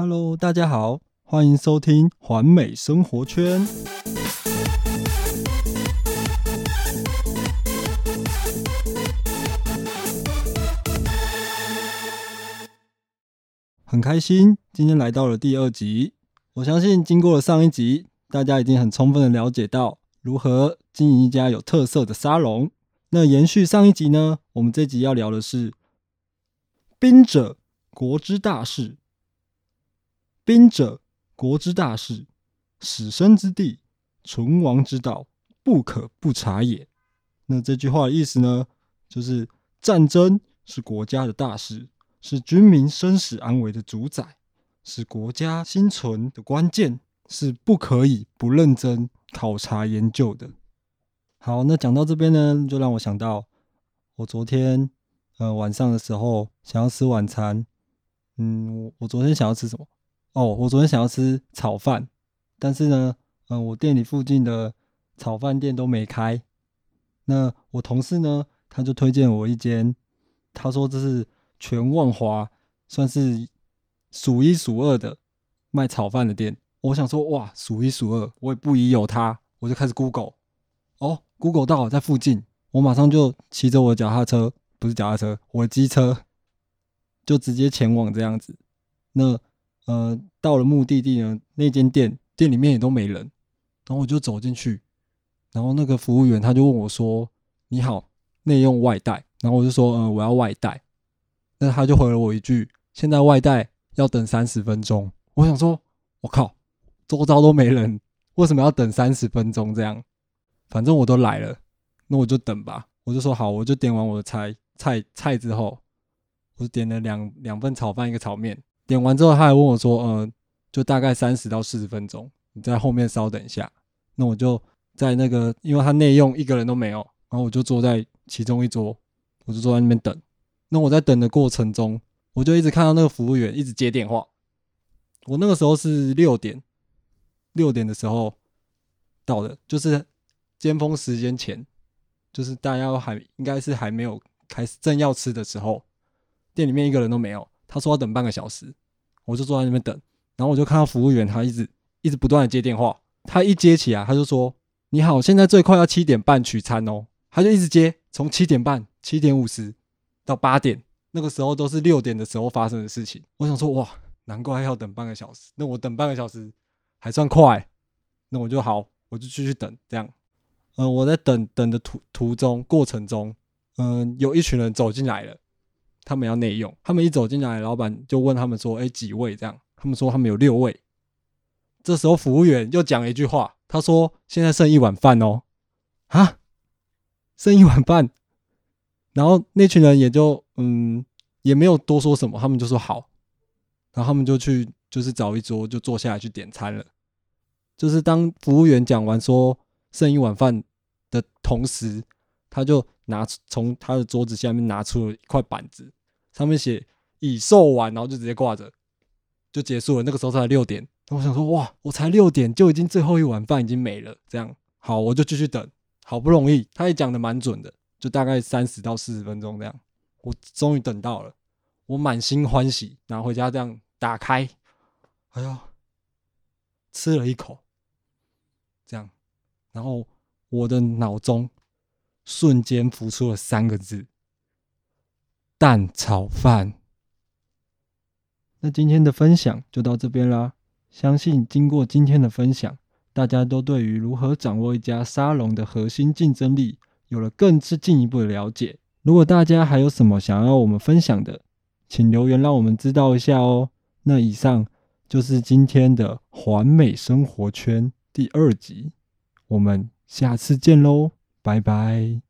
Hello，大家好，欢迎收听环美生活圈。很开心，今天来到了第二集。我相信，经过了上一集，大家已经很充分的了解到如何经营一家有特色的沙龙。那延续上一集呢，我们这集要聊的是兵者，国之大事。兵者，国之大事，死生之地，存亡之道，不可不察也。那这句话的意思呢，就是战争是国家的大事，是军民生死安危的主宰，是国家生存的关键，是不可以不认真考察研究的。好，那讲到这边呢，就让我想到我昨天呃晚上的时候想要吃晚餐，嗯，我我昨天想要吃什么？哦，我昨天想要吃炒饭，但是呢，嗯，我店里附近的炒饭店都没开。那我同事呢，他就推荐我一间，他说这是全万华算是数一数二的卖炒饭的店。我想说，哇，数一数二，我也不疑有他，我就开始 Google。哦，Google 到在附近，我马上就骑着我的脚踏车，不是脚踏车，我的机车，就直接前往这样子。那呃，到了目的地呢，那间店店里面也都没人，然后我就走进去，然后那个服务员他就问我说：“你好，内用外带？”然后我就说：“呃，我要外带。”那他就回了我一句：“现在外带要等三十分钟。”我想说：“我靠，周遭都没人，为什么要等三十分钟？这样，反正我都来了，那我就等吧。”我就说：“好，我就点完我的菜菜菜之后，我就点了两两份炒饭，一个炒面。”点完之后，他还问我说：“呃，就大概三十到四十分钟，你在后面稍等一下。”那我就在那个，因为他内用一个人都没有，然后我就坐在其中一桌，我就坐在那边等。那我在等的过程中，我就一直看到那个服务员一直接电话。我那个时候是六点，六点的时候到的，就是尖峰时间前，就是大家还应该是还没有开始正要吃的时候，店里面一个人都没有。他说要等半个小时，我就坐在那边等，然后我就看到服务员他一直一直不断的接电话，他一接起来他就说：“你好，现在最快要七点半取餐哦。”他就一直接，从七点半、七点五十到八点，那个时候都是六点的时候发生的事情。我想说，哇，难怪要等半个小时。那我等半个小时还算快，那我就好，我就继续等。这样，嗯，我在等等的途途中过程中，嗯，有一群人走进来了。他们要内用，他们一走进来，老板就问他们说：“哎，几位？”这样，他们说他们有六位。这时候服务员又讲了一句话，他说：“现在剩一碗饭哦，啊，剩一碗饭。”然后那群人也就嗯，也没有多说什么，他们就说好，然后他们就去就是找一桌就坐下来去点餐了。就是当服务员讲完说剩一碗饭的同时，他就拿从他的桌子下面拿出了一块板子。上面写已售完，然后就直接挂着，就结束了。那个时候才六点，我想说，哇，我才六点就已经最后一碗饭已经没了。这样好，我就继续等。好不容易，他也讲的蛮准的，就大概三十到四十分钟这样。我终于等到了，我满心欢喜然后回家，这样打开，哎呀，吃了一口，这样，然后我的脑中瞬间浮出了三个字。蛋炒饭。那今天的分享就到这边啦。相信经过今天的分享，大家都对于如何掌握一家沙龙的核心竞争力有了更是进一步的了解。如果大家还有什么想要我们分享的，请留言让我们知道一下哦。那以上就是今天的环美生活圈第二集，我们下次见喽，拜拜。